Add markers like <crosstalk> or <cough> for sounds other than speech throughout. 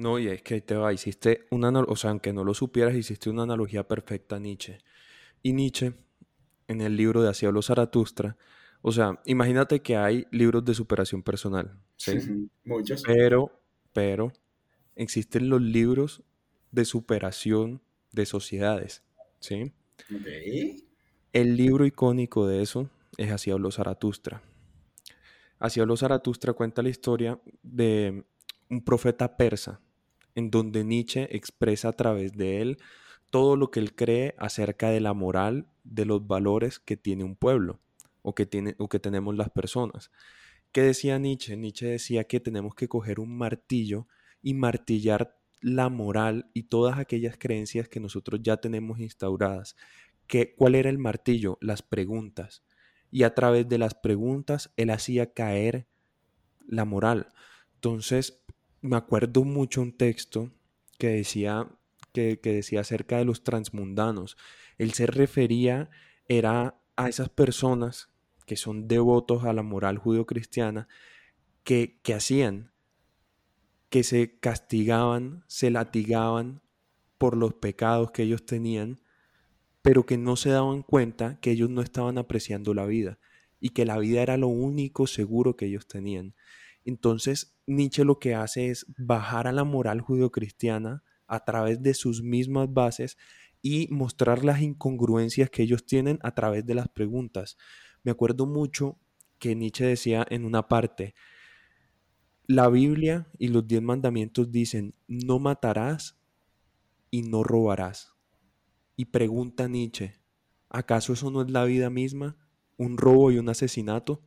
No, y es que ahí te va, hiciste una, o sea, aunque no lo supieras, hiciste una analogía perfecta a Nietzsche. Y Nietzsche, en el libro de Así habló Zaratustra, o sea, imagínate que hay libros de superación personal, ¿sí? Muchos. Pero, pero, existen los libros de superación de sociedades, ¿sí? Ok. El libro icónico de eso es Así habló Zaratustra. Así habló Zaratustra cuenta la historia de un profeta persa, en donde Nietzsche expresa a través de él todo lo que él cree acerca de la moral, de los valores que tiene un pueblo o que, tiene, o que tenemos las personas. ¿Qué decía Nietzsche? Nietzsche decía que tenemos que coger un martillo y martillar la moral y todas aquellas creencias que nosotros ya tenemos instauradas. ¿Qué, ¿Cuál era el martillo? Las preguntas. Y a través de las preguntas él hacía caer la moral. Entonces, me acuerdo mucho un texto que decía, que, decía acerca de los transmundanos. Él se refería, era a esas personas que son devotos a la moral judio-cristiana, que, que hacían que se castigaban, se latigaban por los pecados que ellos tenían, pero que no se daban cuenta que ellos no estaban apreciando la vida y que la vida era lo único seguro que ellos tenían. Entonces, Nietzsche lo que hace es bajar a la moral judio-cristiana a través de sus mismas bases y mostrar las incongruencias que ellos tienen a través de las preguntas. Me acuerdo mucho que Nietzsche decía en una parte, la Biblia y los diez mandamientos dicen, no matarás y no robarás. Y pregunta Nietzsche, ¿acaso eso no es la vida misma? ¿Un robo y un asesinato?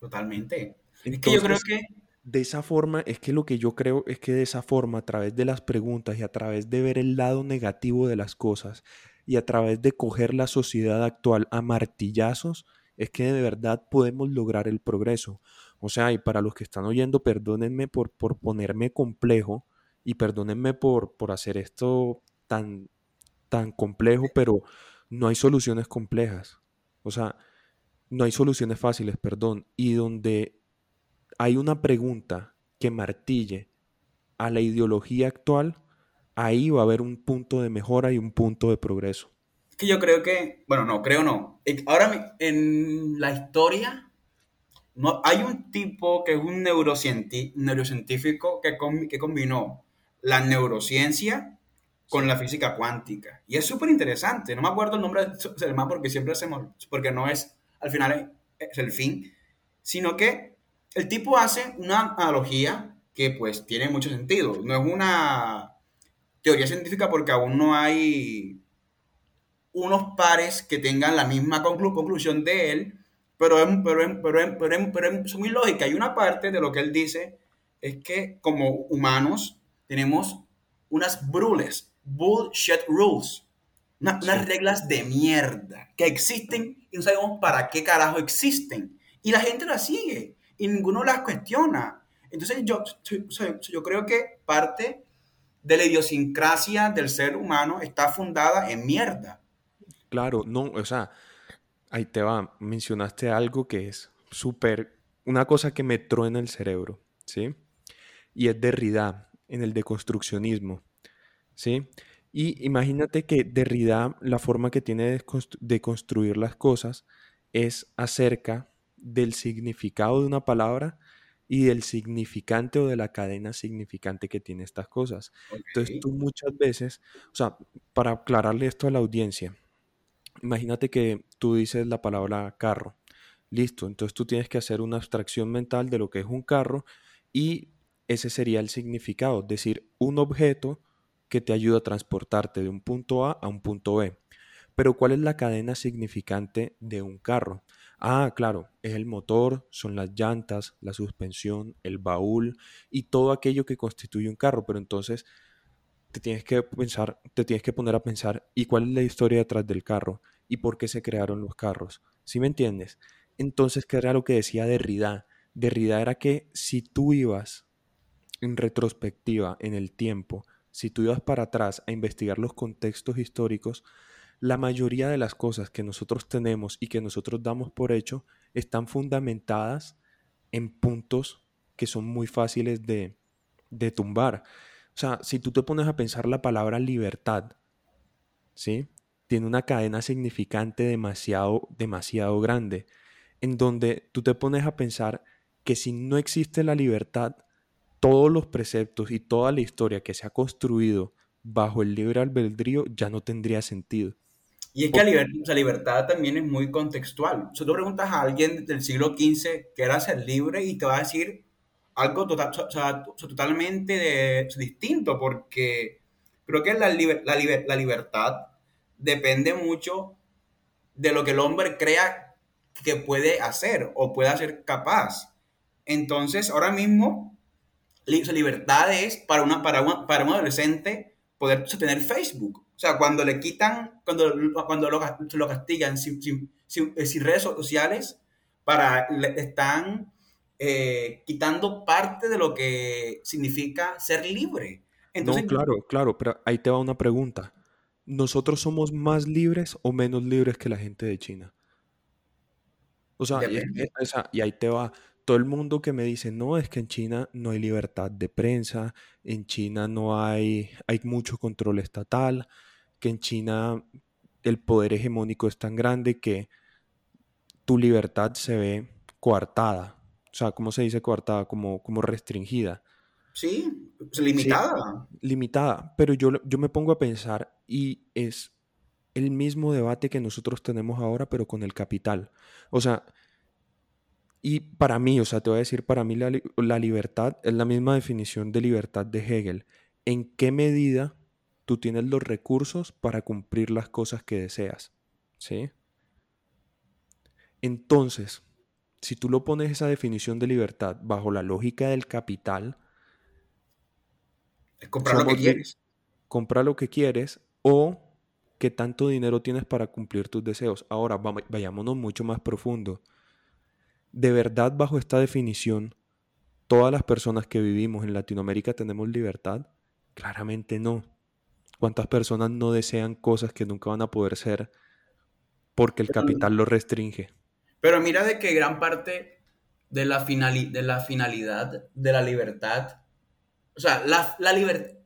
Totalmente. Es Entonces, que yo creo que de esa forma, es que lo que yo creo es que de esa forma, a través de las preguntas y a través de ver el lado negativo de las cosas y a través de coger la sociedad actual a martillazos, es que de verdad podemos lograr el progreso. O sea, y para los que están oyendo, perdónenme por, por ponerme complejo y perdónenme por, por hacer esto tan, tan complejo, pero no hay soluciones complejas. O sea, no hay soluciones fáciles, perdón. Y donde hay una pregunta que martille a la ideología actual, ahí va a haber un punto de mejora y un punto de progreso. Es que yo creo que, bueno, no, creo no. Eh, Ahora en la historia no, hay un tipo que es un neurocientífico que, com- combinó la neurociencia con la física cuántica. Y es súper interesante. No me acuerdo el nombre del man porque siempre hacemos, porque no es, al final es el fin, sino que el tipo hace una analogía que pues tiene mucho sentido. No es una teoría científica porque aún no hay unos pares que tengan la misma conclu- conclusión de él, pero, es, pero, es- pero, es- pero, es- pero es muy lógica. Hay una parte de lo que él dice es que como humanos tenemos unas brules, bullshit rules, una- unas reglas de mierda que existen y no sabemos para qué carajo existen. Y la gente las sigue y ninguno las cuestiona. Entonces yo, yo, creo que parte de la idiosincrasia del ser humano está fundada en mierda. claro, no, o sea, ahí te va, mencionaste algo que es súper, una cosa que me truena el cerebro, ¿sí? Y es Derrida, en el deconstruccionismo, ¿sí? Y imagínate que Derrida, la forma que tiene de, de construir las cosas es acerca del significado de una palabra y del significante o de la cadena significante que tiene estas cosas. Entonces tú muchas veces, o sea, para aclararle esto a la audiencia, imagínate que tú dices la palabra carro. Listo, entonces tú tienes que hacer una abstracción mental de lo que es un carro y ese sería el significado, es decir, un objeto que te ayuda a transportarte de un punto A a un punto B. Pero ¿cuál es la cadena significante de un carro? Ah, claro, es el motor, son las llantas, la suspensión, el baúl y todo aquello que constituye un carro. Pero entonces te tienes que pensar, te tienes que poner a pensar, ¿y cuál es la historia detrás del carro? ¿Y por qué se crearon los carros? ¿Sí me entiendes? Entonces, ¿qué era lo que decía Derrida? Derrida era que si tú ibas en retrospectiva en el tiempo, si tú ibas para atrás a investigar los contextos históricos, la mayoría de las cosas que nosotros tenemos y que nosotros damos por hecho están fundamentadas en puntos que son muy fáciles de, de tumbar. O sea, si tú te pones a pensar la palabra libertad, ¿sí? Tiene una cadena significante demasiado, demasiado grande, en donde tú te pones a pensar que si no existe la libertad, todos los preceptos y toda la historia que se ha construido bajo el libre albedrío ya no tendría sentido. Y es que la, libertad también es muy contextual. Si tú preguntas a alguien del siglo XV que era ser libre y te va a decir algo total, totalmente distinto, porque creo que la, la libertad depende mucho de lo que el hombre crea que puede hacer o pueda ser capaz. Entonces, ahora mismo, libertad es para, una, para, para un adolescente poder tener Facebook. O sea, cuando le quitan, cuando, cuando lo, lo castigan sin, sin, sin, eh, redes sociales, para, le están eh, quitando parte de lo que significa ser libre. Entonces, no, claro, claro, pero ahí te va una pregunta. ¿Nosotros somos más libres o menos libres que la gente de China? O sea, y, y, ahí te va todo el mundo que me dice, no, es que en China no hay libertad de prensa, en China no hay, hay mucho control estatal, que en China el poder hegemónico es tan grande que tu libertad se ve coartada. O sea, ¿cómo se dice coartada? Como, como restringida. Sí, limitada. limitada. Pero yo, yo me pongo a pensar y es el mismo debate que nosotros tenemos ahora, pero con el capital. O sea, y para mí, o sea, te voy a decir, para mí la, libertad es la misma definición de libertad de Hegel. ¿En qué medida tú tienes los recursos para cumplir las cosas que deseas? ¿Sí? Entonces, si tú lo pones esa definición de libertad bajo la lógica del capital, es comprar lo que quieres. Comprar lo que quieres o qué tanto dinero tienes para cumplir tus deseos. Ahora, vayámonos mucho más profundo. ¿De verdad bajo esta definición todas las personas que vivimos en Latinoamérica tenemos libertad? Claramente no. ¿Cuántas personas no desean cosas que nunca van a poder ser porque el capital lo restringe? Pero mira de que gran parte de la, de la finalidad de la libertad, o sea, la, la libertad,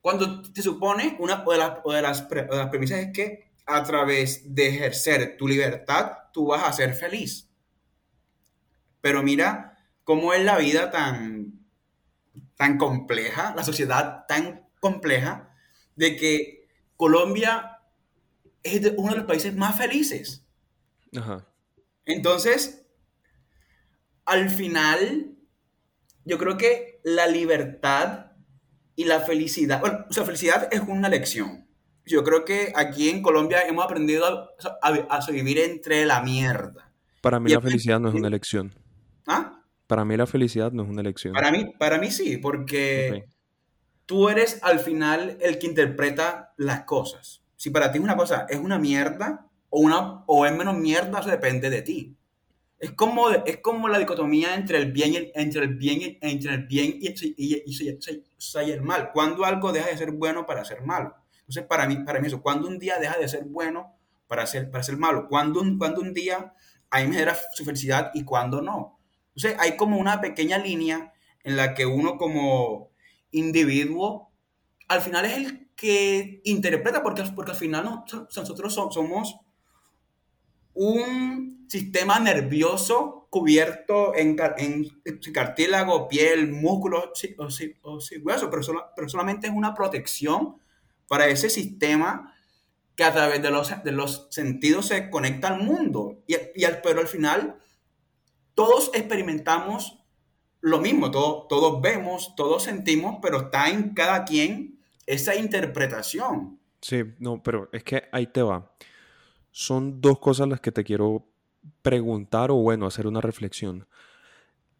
cuando te supone, una de las, de las, de las premisas es que a través de ejercer tu libertad, tú vas a ser feliz. Pero mira cómo es la vida tan, tan compleja, la sociedad tan compleja, de que Colombia es uno de los países más felices. Entonces, al final, yo creo que la libertad y la felicidad, bueno, la felicidad es una lección. Yo creo que aquí en Colombia hemos aprendido a, a, vivir entre la mierda. Para mí la felicidad no es una elección. Para mí la felicidad no es una elección. Para mí, para mí sí, porque tú eres al final el que interpreta las cosas. Si para ti una cosa es una mierda o, una, o es menos mierda, eso depende de ti. Es como, es como la dicotomía entre el bien y, entre el bien, entre el bien y, y, y, el mal. Cuando algo deja de ser bueno para ser malo. Entonces, para mí, para mí eso, cuando un día deja de ser bueno para ser, para ser malo, cuando un, cuando un día a mí me genera su felicidad y cuando no. Entonces hay como una pequeña línea en la que uno como individuo al final es el que interpreta, porque, porque al final nosotros somos un sistema nervioso cubierto en, cartílago, piel, músculos o, o, hueso, pero, pero solamente es una protección para ese sistema que a través de los, de los sentidos se conecta al mundo. Y, y pero al final todos experimentamos lo mismo, todos vemos, todos sentimos, pero está en cada quien esa interpretación. Sí, no, pero es que ahí te va. Son dos cosas las que te quiero preguntar o bueno, hacer una reflexión.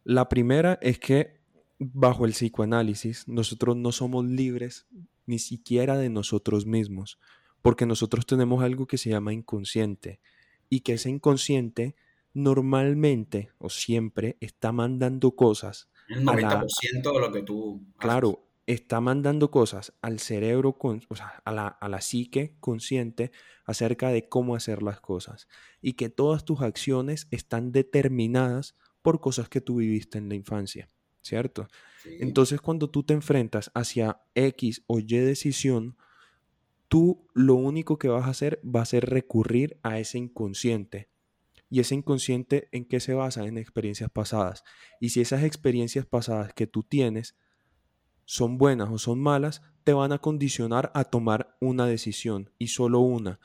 La primera es que bajo el psicoanálisis nosotros no somos libres ni siquiera de nosotros mismos, porque nosotros tenemos algo que se llama inconsciente y que ese inconsciente normalmente o siempre está mandando cosas. El 90% de lo que tú... Claro, está mandando cosas al cerebro, con, o sea, a la, a la psique consciente acerca de cómo hacer las cosas. Y que todas tus acciones están determinadas por cosas que tú viviste en la infancia. ¿cierto? Sí. Entonces cuando tú te enfrentas hacia X o Y decisión, tú lo único que vas a hacer va a ser recurrir a ese inconsciente. Y ese inconsciente en qué se basa? En experiencias pasadas. Y si esas experiencias pasadas que tú tienes son buenas o son malas, te van a condicionar a tomar una decisión y solo una,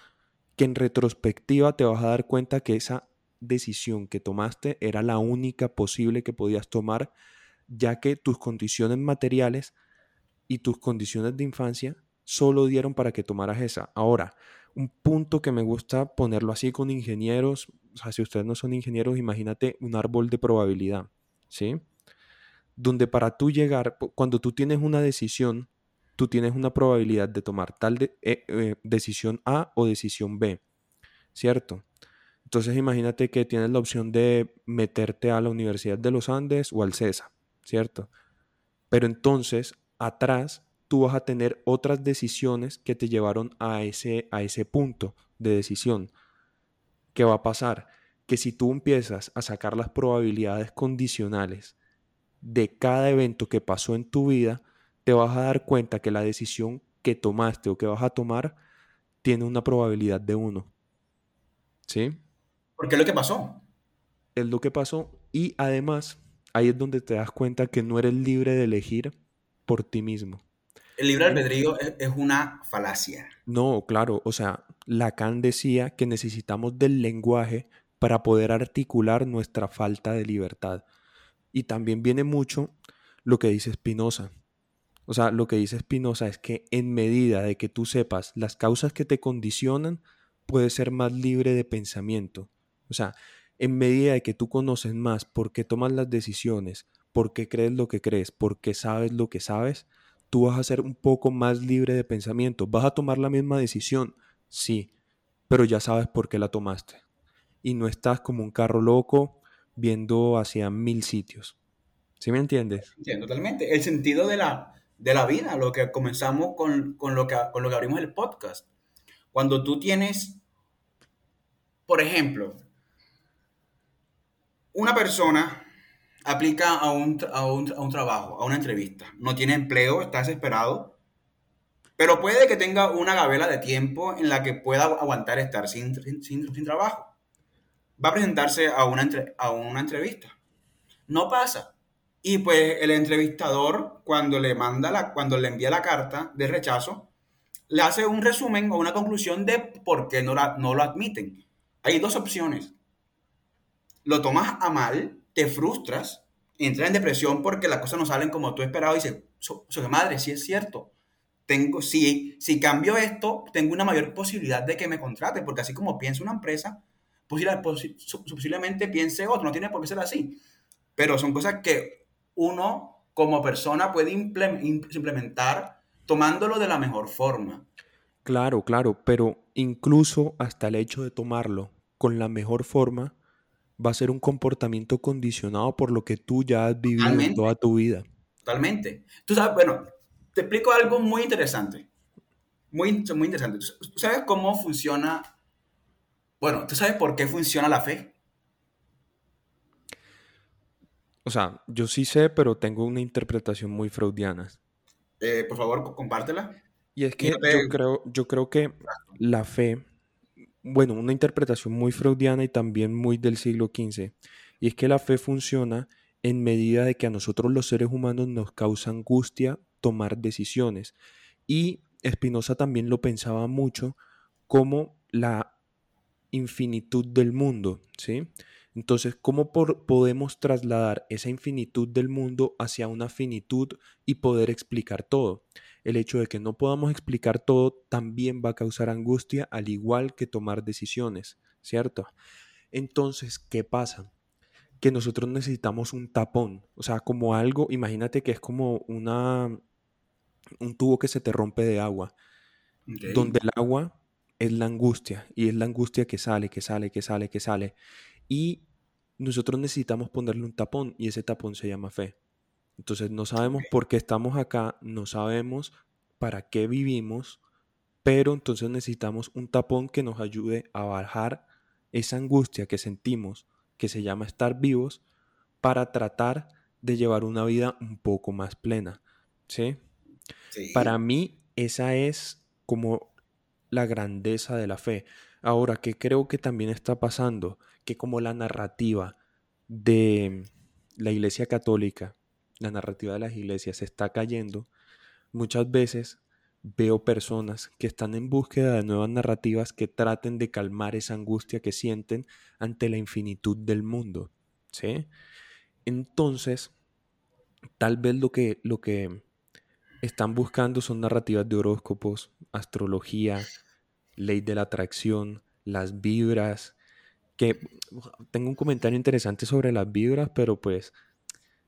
que en retrospectiva te vas a dar cuenta que esa decisión que tomaste era la única posible que podías tomar, ya que tus condiciones materiales y tus condiciones de infancia solo dieron para que tomaras esa. Ahora, un punto que me gusta ponerlo así con ingenieros, o sea, si ustedes no son ingenieros, imagínate un árbol de probabilidad, ¿sí? Donde para tú llegar, cuando tú tienes una decisión, tú tienes una probabilidad de tomar tal eh, eh, decisión A o decisión B, ¿cierto? Entonces imagínate que tienes la opción de meterte a la Universidad de los Andes o al CESA, ¿cierto? Pero entonces, atrás, tú vas a tener otras decisiones que te llevaron a ese, a ese punto de decisión. ¿Qué va a pasar? Que si tú empiezas a sacar las probabilidades condicionales de cada evento que pasó en tu vida, te vas a dar cuenta que la decisión que tomaste o que vas a tomar tiene una probabilidad de uno. ¿Sí? Porque es lo que pasó. Es lo que pasó. Y además, ahí es donde te das cuenta que no eres libre de elegir por ti mismo. El libre albedrío es, es una falacia. No, claro, o sea, Lacan decía que necesitamos del lenguaje para poder articular nuestra falta de libertad. Y también viene mucho lo que dice Spinoza. O sea, lo que dice Spinoza es que en medida de que tú sepas las causas que te condicionan, puedes ser más libre de pensamiento. O sea, en medida de que tú conoces más por qué tomas las decisiones, por qué crees lo que crees, por qué sabes lo que sabes, tú vas a ser un poco más libre de pensamiento. ¿Vas a tomar la misma decisión? Sí, pero ya sabes por qué la tomaste. Y no estás como un carro loco viendo hacia mil sitios. ¿Sí me entiendes? Entiendo totalmente. El sentido de la, de la vida, lo que comenzamos con, con, lo que, con lo que abrimos el podcast. Cuando tú tienes, por ejemplo, una persona aplica a un, a, un, a un, trabajo, a una entrevista, no tiene empleo, está desesperado, pero puede que tenga una gavela de tiempo en la que pueda aguantar estar sin, sin, sin trabajo. Va a presentarse a una, entre, a una entrevista. No pasa. Y pues el entrevistador, cuando le manda la, cuando le envía la carta de rechazo, le hace un resumen o una conclusión de por qué no, la, no lo admiten. Hay dos opciones. Lo tomas a mal, te frustras, entras en depresión porque las cosas no salen como tú esperabas y dices, so, so, madre, sí es cierto. Tengo, si, si cambio esto, tengo una mayor posibilidad de que me contrate, porque así como piensa una empresa, posible, posiblemente piense otro, no tiene por qué ser así. Pero son cosas que uno como persona puede implementar tomándolo de la mejor forma. Claro, claro, pero incluso hasta el hecho de tomarlo con la mejor forma va a ser un comportamiento condicionado por lo que tú ya has vivido Totalmente. toda tu vida. Totalmente. Tú sabes, bueno, te explico algo muy interesante. Muy, muy interesante. ¿Tú sabes cómo funciona? Bueno, ¿tú sabes por qué funciona la fe? O sea, yo sí sé, pero tengo una interpretación muy freudiana. Eh, por favor, compártela. Y es que yo creo, yo creo que la fe, bueno, una interpretación muy freudiana y también muy del siglo XV, y es que la fe funciona en medida de que a nosotros los seres humanos nos causa angustia tomar decisiones. Y Spinoza también lo pensaba mucho como la infinitud del mundo, ¿sí? Entonces, ¿cómo por, podemos trasladar esa infinitud del mundo hacia una finitud y poder explicar todo? El hecho de que no podamos explicar todo también va a causar angustia, al igual que tomar decisiones, ¿cierto? Entonces, ¿qué pasa? Que nosotros necesitamos un tapón, o sea, como algo, imagínate que es como una, un tubo que se te rompe de agua, okay. donde el agua es la angustia y es la angustia que sale, que sale, que sale, que sale. Y nosotros necesitamos ponerle un tapón y ese tapón se llama fe. Entonces no sabemos por qué estamos acá, no sabemos para qué vivimos, pero entonces necesitamos un tapón que nos ayude a bajar esa angustia que sentimos, que se llama estar vivos, para tratar de llevar una vida un poco más plena. ¿Sí? Sí. Para mí, esa es como la grandeza de la fe. Ahora, que creo que también está pasando, que como la narrativa de la Iglesia Católica, la narrativa de las iglesias se está cayendo, muchas veces veo personas que están en búsqueda de nuevas narrativas que traten de calmar esa angustia que sienten ante la infinitud del mundo. ¿sí? Entonces, tal vez lo que, lo que están buscando son narrativas de horóscopos, astrología, ley de la atracción, las vibras, que tengo un comentario interesante sobre las vibras, pero pues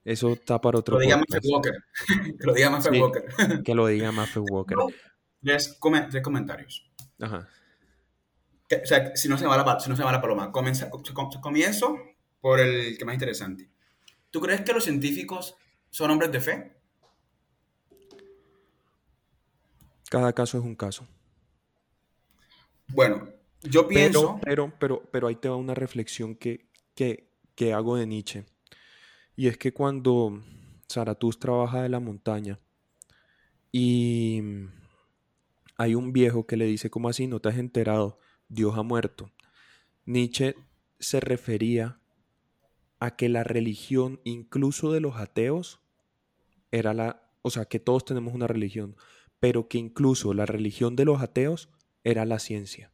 eso está para otro Que lo diga Maffei Walker. <laughs> que lo diga Maffei Sí. Walker. <laughs> Que lo diga Maffei Walker. Tres, come- tres comentarios. Ajá. Que- o sea, si no se va la, si no se la paloma. Comienza- com- com- comienzo por el que más interesante. ¿Tú crees que los científicos son hombres de fe? Cada caso es un caso. Bueno, yo pienso... Pero, pero, pero, pero ahí te va una reflexión que, que, que hago de Nietzsche. Y es que cuando Zaratustra baja de la montaña y hay un viejo que le dice, ¿cómo así? ¿No te has enterado? Dios ha muerto. Nietzsche se refería a que la religión, incluso de los ateos, era la, o sea, que todos tenemos una religión, pero que incluso la religión de los ateos era la ciencia.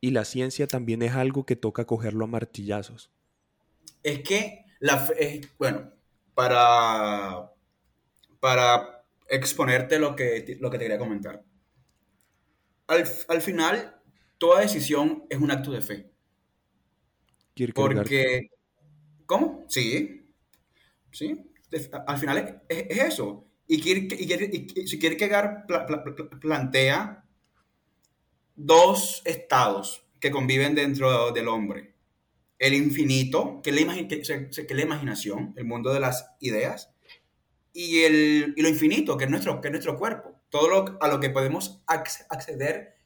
Y la ciencia también es algo que toca cogerlo a martillazos. Es que la fe, es- bueno, para, para exponerte lo que, lo que te quería comentar. Al, al final, toda decisión es un acto de fe. Kierkegaard. Porque, ¿cómo? Sí, sí. Al final es, es- es eso. Y, Kierke- y, Kierke- y si Kierkegaard pla- pla- pla- plantea dos estados que conviven dentro del hombre. El infinito, que es la, que- que la imaginación, el mundo de las ideas, y, el, y lo infinito, que es, nuestro, que es nuestro cuerpo. Todo lo, a lo que podemos acce- acceder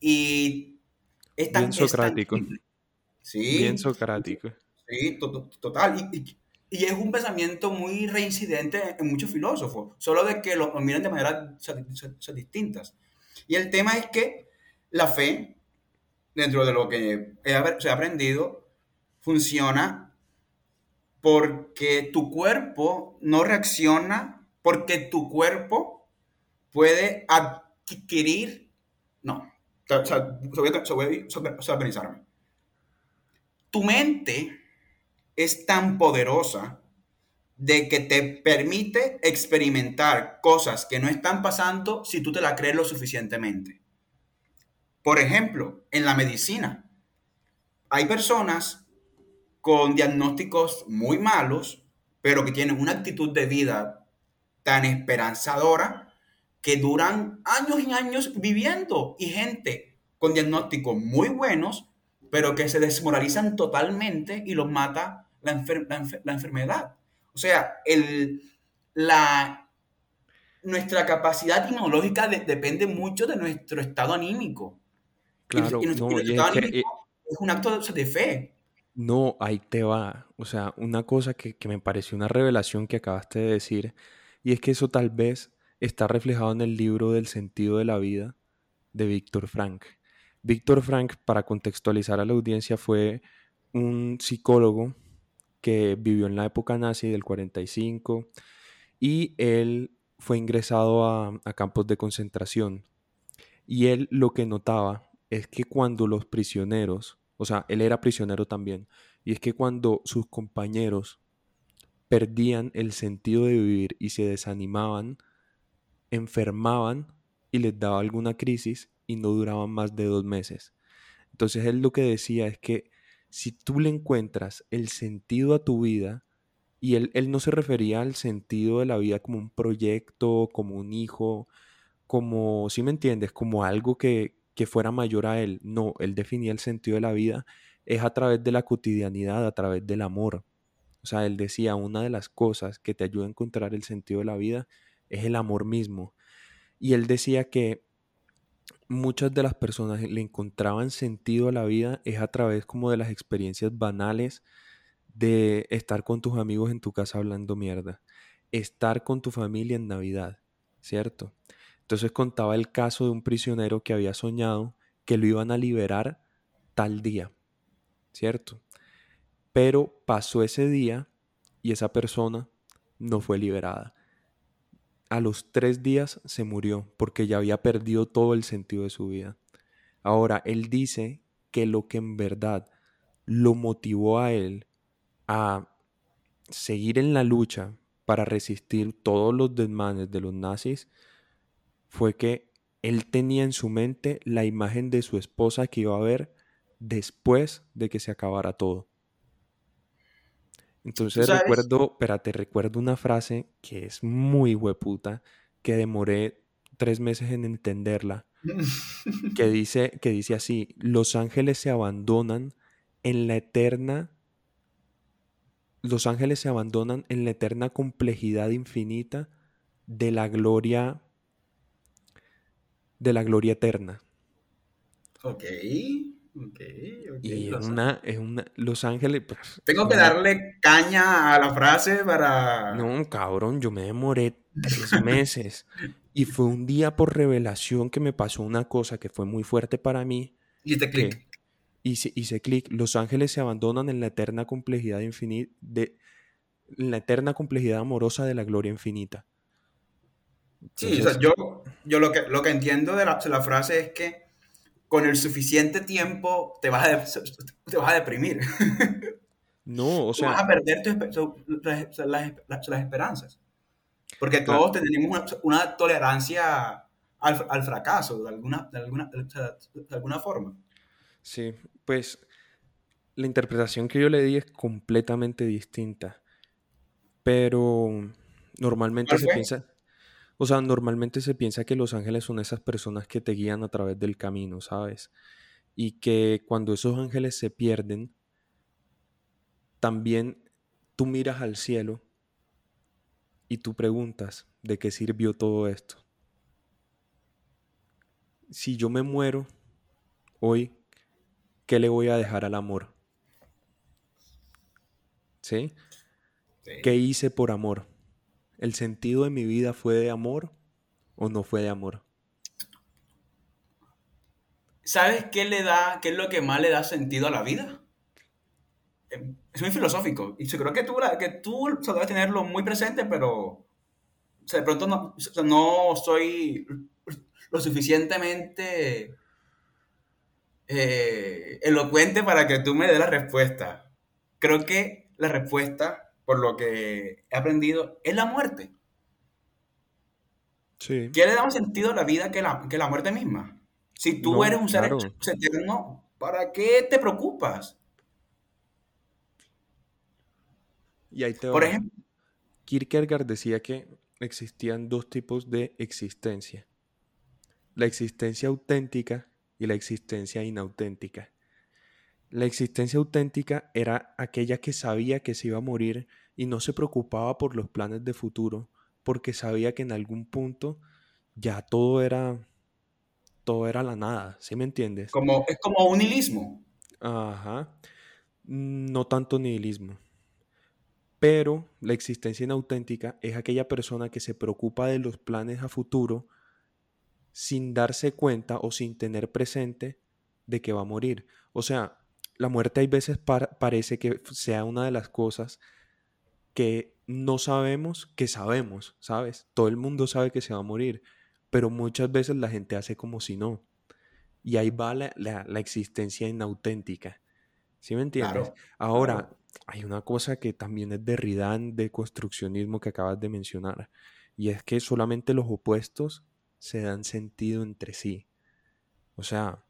y es tan, Bien es tan socrático. Sí, Bien socrático. sí, to- to- total. Y, y- y es un pensamiento muy reincidente en muchos filósofos, solo de que lo, lo miran de maneras distintas. Y el tema es que la fe, dentro de lo que he ha aprendido, funciona porque tu cuerpo no reacciona, porque tu cuerpo puede adquirir, no, o sea, voy. Tu mente es tan poderosa de que te permite experimentar cosas que no están pasando si tú te la crees lo suficientemente. Por ejemplo, en la medicina, hay personas con diagnósticos muy malos, pero que tienen una actitud de vida tan esperanzadora que duran años y años viviendo. Y gente con diagnósticos muy buenos, pero que se desmoralizan totalmente y los mata la, enfer- la enfer- la enfermedad. O sea, el, la, nuestra capacidad inmunológica de- depende mucho de nuestro estado anímico. Y- Claro, y, nuestro, no, y y estado es que, anímico es un acto de fe. No, ahí te va. O sea, una cosa que, que me pareció una revelación que acabaste de decir, y es que eso tal vez está reflejado en el libro del sentido de la vida de Víctor Frank. Víctor Frank, para contextualizar a la audiencia, fue un psicólogo que vivió en la época nazi del 45 y él fue ingresado a, a campos de concentración. Y él lo que notaba es que cuando los prisioneros, o sea, él era prisionero también, y es que cuando sus compañeros perdían el sentido de vivir y se desanimaban, enfermaban y les daba alguna crisis y no duraban más de dos meses. Entonces él lo que decía es que si tú le encuentras el sentido a tu vida, y él, él no se refería al sentido de la vida como un proyecto, como un hijo, como, si me entiendes, como algo que, que fuera mayor a él. No, él definía el sentido de la vida es a través de la cotidianidad, a través del amor. O sea, él decía, una de las cosas que te ayuda a encontrar el sentido de la vida es el amor mismo. Y él decía que muchas de las personas le encontraban sentido a la vida es a través como de las experiencias banales de estar con tus amigos en tu casa hablando mierda, estar con tu familia en Navidad, ¿cierto? Entonces contaba el caso de un prisionero que había soñado que lo iban a liberar tal día, ¿cierto? Pero pasó ese día y esa persona no fue liberada. A los tres días se murió porque ya había perdido todo el sentido de su vida. Ahora, él dice que lo que en verdad lo motivó a él a seguir en la lucha para resistir todos los desmanes de los nazis fue que él tenía en su mente la imagen de su esposa que iba a ver después de que se acabara todo. Entonces recuerdo, espérate, recuerdo una frase que es muy hueputa, que demoré tres meses en entenderla, <laughs> que dice, que dice así, los ángeles se abandonan en la eterna, los ángeles se abandonan en la eterna complejidad infinita de la gloria, de la gloria eterna. Ok. Okay, y es una, es una, Los Ángeles. Pues, Tengo que darle caña a la frase para. No, cabrón, yo me demoré tres meses. y fue un día por revelación que me pasó una cosa que fue muy fuerte para mí. Y te clic. Hice, hice clic. Los ángeles se abandonan en la eterna complejidad infinita. De, en la eterna complejidad amorosa de la gloria infinita. Sí, o sea, yo, yo lo, que, lo que entiendo de la, de la frase es que con el suficiente tiempo te vas a, te vas a deprimir. <laughs> No, o sea... vas a perder las, esperanzas. Porque todos tenemos una, tolerancia al, fracaso, de alguna, de, alguna, de alguna forma. Sí, pues la interpretación que yo le di es completamente distinta. Pero normalmente se piensa... O sea, normalmente se piensa que los ángeles son esas personas que te guían a través del camino, ¿sabes? Y que cuando esos ángeles se pierden, también tú miras al cielo y tú preguntas, ¿de qué sirvió todo esto? Si yo me muero hoy, ¿qué le voy a dejar al amor? ¿Sí? ¿Qué hice por amor? ¿El sentido de mi vida fue de amor o no fue de amor? ¿Sabes qué le da, qué es lo que más le da sentido a la vida? Em, es muy filosófico. Y creo que tú, que tú debes tenerlo muy presente, pero de pronto no, no soy lo suficientemente eh, elocuente para que tú me des la respuesta. Creo que la respuesta por lo que he aprendido, es la muerte. Sí. ¿Qué le da un sentido a la vida que la, que la muerte misma? Si tú eres un ser eterno, ¿para qué te preocupas? Y ahí te Por ejemplo, Kierkegaard decía que existían dos tipos de existencia. La existencia auténtica y la existencia inauténtica. La existencia auténtica era aquella que sabía que se iba a morir y no se preocupaba por los planes de futuro, porque sabía que en algún punto ya todo era todo era la nada, ¿sí me entiendes? Como, es como un nihilismo. Ajá. No tanto nihilismo. Pero la existencia inauténtica es aquella persona que se preocupa de los planes a futuro sin darse cuenta o sin tener presente de que va a morir. O sea, la muerte hay veces parece que sea una de las cosas que no sabemos que sabemos, ¿sabes? Todo el mundo sabe que se va a morir, pero muchas veces la gente hace como si no. Y ahí va la, existencia inauténtica. ¿Sí me entiendes? Ahora, hay una cosa que también es de Ridan, de construccionismo que acabas de mencionar, y es que solamente los opuestos se dan sentido entre sí. O sea,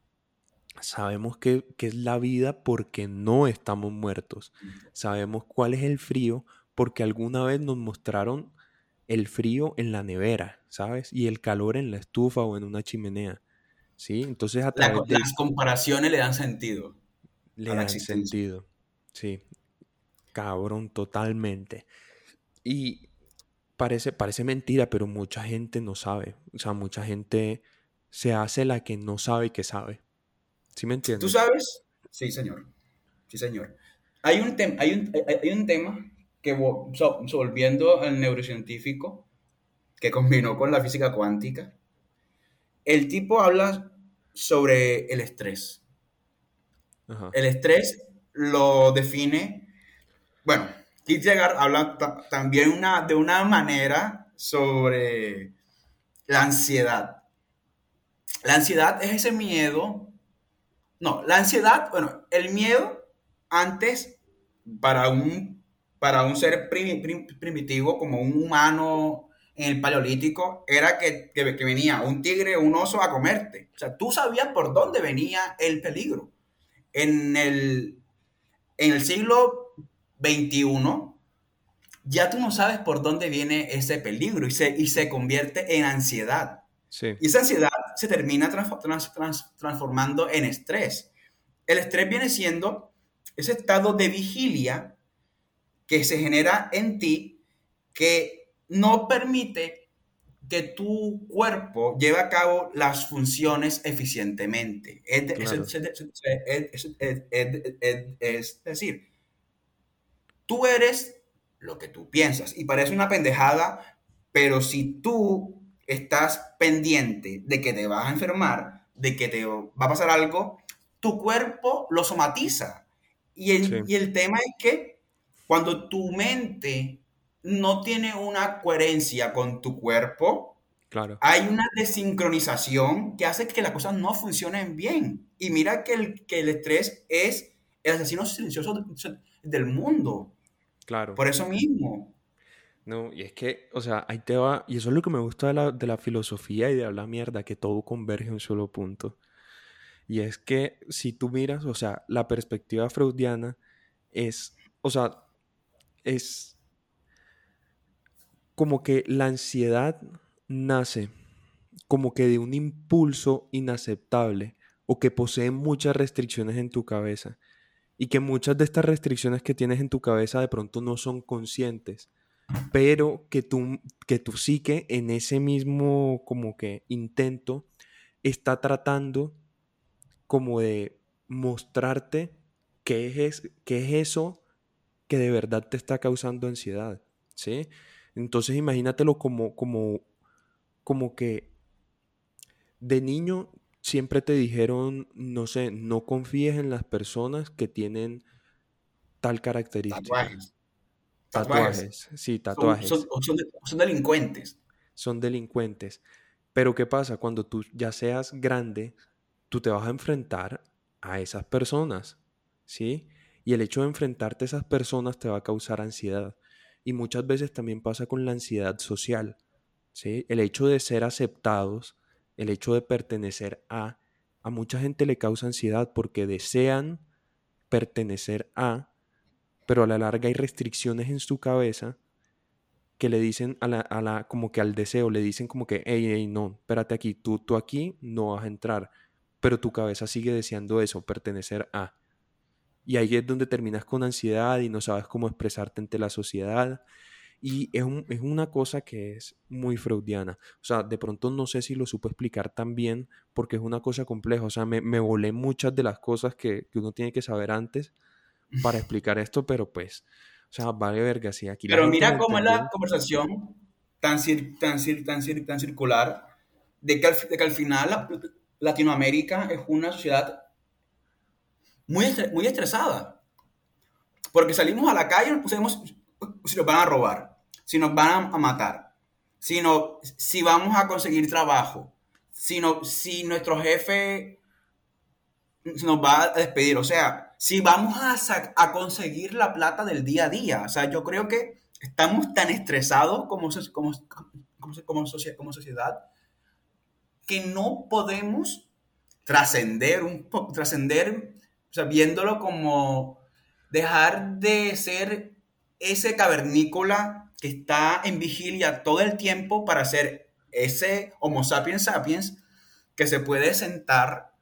Sabemos que, es la vida porque no estamos muertos. Sabemos cuál es el frío porque alguna vez nos mostraron el frío en la nevera, ¿sabes? Y el calor en la estufa o en una chimenea. ¿Sí? Entonces a través de... Las comparaciones le dan sentido. Le dan sentido. Sí. Cabrón, totalmente. Y parece, parece mentira, pero mucha gente no sabe. O sea, mucha gente se hace la que no sabe que sabe. ¿Sí me entiendes? ¿Tú sabes? Sí, señor. Sí, señor. Hay un, tem- hay un, hay- un tema que, vo- so- so- volviendo al neurocientífico, que combinó con la física cuántica, el tipo habla sobre el estrés. Ajá. El estrés lo define, bueno, Kierkegaard habla ta- también una, de una manera sobre la ansiedad. La ansiedad es ese miedo, no, la ansiedad, bueno, el miedo antes para un, para un ser primi- prim- primitivo como un humano en el paleolítico era que, que, que venía un tigre un oso a comerte. O sea, tú sabías por dónde venía el peligro. En el, en el siglo XXI, ya tú no sabes por dónde viene ese peligro y se, y se convierte en ansiedad. Sí, Y esa ansiedad se termina transfo- trans- trans- transformando en estrés. El estrés viene siendo ese estado de vigilia que se genera en ti que no permite que tu cuerpo lleve a cabo las funciones eficientemente. De- Claro. es decir, tú eres lo que tú piensas. Y parece una pendejada, pero si tú estás pendiente de que te vas a enfermar, de que te va a pasar algo, tu cuerpo lo somatiza. Y el, Sí. y el tema es que cuando tu mente no tiene una coherencia con tu cuerpo, claro. hay una desincronización que hace que las cosas no funcionen bien. Y mira que el, que el estrés es el asesino silencioso de- del mundo. Claro. Por eso mismo. No, y es que, o sea, ahí te va, y eso es lo que me gusta de la, de la filosofía y de hablar mierda, que todo converge en un solo punto. Y es que si tú miras, o sea, la perspectiva freudiana es, o sea, es como que la ansiedad nace como que de un impulso inaceptable o que posee muchas restricciones en tu cabeza y que muchas de estas restricciones que tienes en tu cabeza de pronto no son conscientes pero que tu, que psique en ese mismo como que intento está tratando como de mostrarte qué es, qué es eso que de verdad te está causando ansiedad, ¿sí? Entonces imagínatelo como, como, como que de niño siempre te dijeron, no sé, no confíes en las personas que tienen tal característica. Tatuajes, sí, Son, tatuajes. son- son de- son delincuentes. son delincuentes. Pero ¿qué pasa? Cuando tú ya seas grande, tú te vas a enfrentar a esas personas, ¿sí? Y el hecho de enfrentarte a esas personas te va a causar ansiedad. Y muchas veces también pasa con la ansiedad social, ¿sí? El hecho de ser aceptados, el hecho de pertenecer a, a mucha gente le causa ansiedad porque desean pertenecer a, pero a la larga hay restricciones en su cabeza que le dicen a la, a la, como que al deseo, le dicen como que, hey, hey, no, espérate aquí, tú, tú aquí no vas a entrar, pero tu cabeza sigue deseando eso, pertenecer a. Y ahí es donde terminas con ansiedad y no sabes cómo expresarte ante la sociedad. Y es, un- es una cosa que es muy freudiana. O sea, de pronto no sé si lo supo explicar tan bien porque es una cosa compleja. O sea, me, me volé muchas de las cosas que, que uno tiene que saber antes para explicar esto, pero pues, o sea, vale verga, si aquí Pero mira cómo es la conversación tan, cir- tan, cir- tan, cir- tan circular de que, al, de que al final la- Latinoamérica es una sociedad muy, estre- muy estresada. Porque salimos a la calle y nos pusemos si nos van a robar, si nos van a matar, si, no, si vamos a conseguir trabajo, si, no, si nuestro jefe nos va a despedir. O sea, si vamos a, a conseguir la plata del día a día. O sea, yo creo que estamos tan estresados como, como, como, como socie- como sociedad que no podemos trascender un trascender, o sea, viéndolo como dejar de ser ese cavernícola que está en vigilia todo el tiempo para ser ese Homo sapiens sapiens que se puede sentar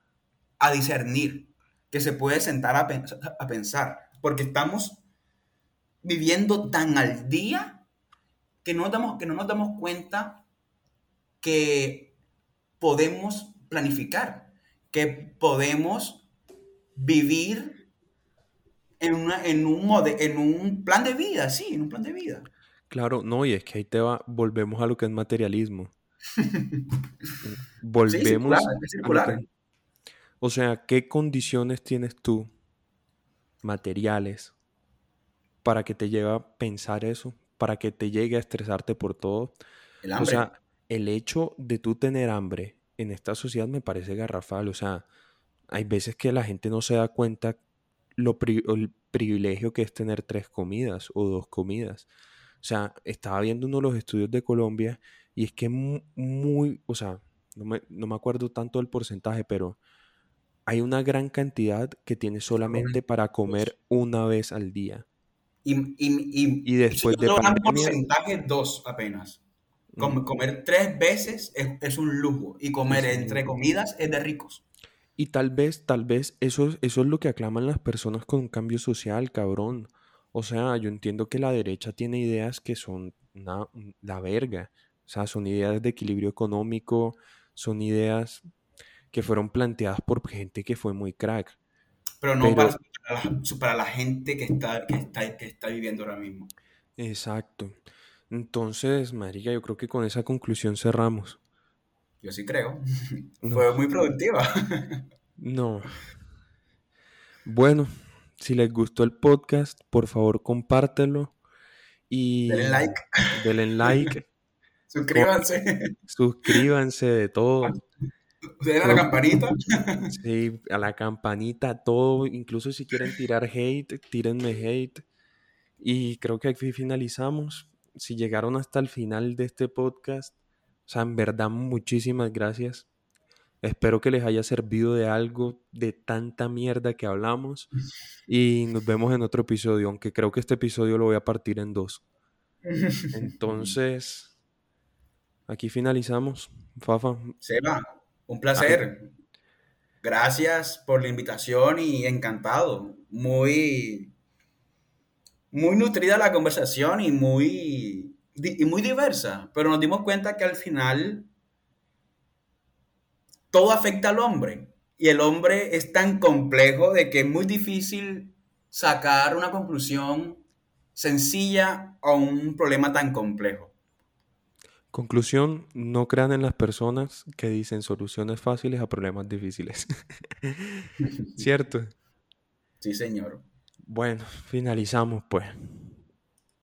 a discernir, que se puede sentar a, pens- a pensar, porque estamos viviendo tan al día que no, nos damos, que no nos damos cuenta que podemos planificar, que podemos vivir en, una, en, un mode, en un plan de vida, sí, en un plan de vida. Claro, no, y es que ahí te va, volvemos a lo que es materialismo. volvemos a O sea, ¿qué condiciones tienes tú materiales para que te lleve a pensar eso? Para que te llegue a estresarte por todo. El hambre. O sea, el hecho de tú tener hambre en esta sociedad me parece garrafal. O sea, hay veces que la gente no se da cuenta lo el privilegio que es tener tres comidas o dos comidas. O sea, estaba viendo uno de los estudios de Colombia y es que muy, o sea, no me, no me acuerdo tanto del porcentaje, pero hay una gran cantidad que tiene solamente para comer una vez al día. Y, y, y, después de pandemia, porcentaje dos apenas. Comer tres veces es, un lujo y comer entre comidas es de ricos. Y tal vez, tal vez eso, eso es lo que aclaman las personas con un cambio social, cabrón. O sea, yo entiendo que la derecha tiene ideas que son la verga. O sea, son ideas de equilibrio económico, son ideas que fueron planteadas por gente que fue muy crack. Pero no Para, para, la, gente que está, que, está, que está viviendo ahora mismo. Exacto. Entonces, María, yo creo que con esa conclusión cerramos. Yo sí creo. <laughs> Fue muy productiva. <laughs> no. Bueno, si les gustó el podcast, por favor compártelo y denle like. Denle like. <laughs> Suscríbanse. Suscríbanse de todo. ¿Ustedes a la campanita? <laughs> Sí, a la campanita, todo. Incluso si quieren tirar hate, tírenme hate. Y creo que aquí finalizamos. Si llegaron hasta el final de este podcast, o sea, en verdad, muchísimas gracias. Espero que les haya servido de algo de tanta mierda que hablamos. Y nos vemos en otro episodio, aunque creo que este episodio lo voy a partir en dos. <laughs> Entonces, aquí finalizamos. Fafa. Seba, un placer. Gracias por la invitación y encantado. Muy, muy nutrida la conversación y muy, y muy diversa. Pero nos dimos cuenta que al final todo afecta al hombre. Y el hombre es tan complejo de que es muy difícil sacar una conclusión sencilla a un problema tan complejo. Conclusión, no crean en las personas que dicen soluciones fáciles a problemas difíciles. <laughs> <laughs> ¿Cierto? Sí, señor. Bueno, finalizamos pues.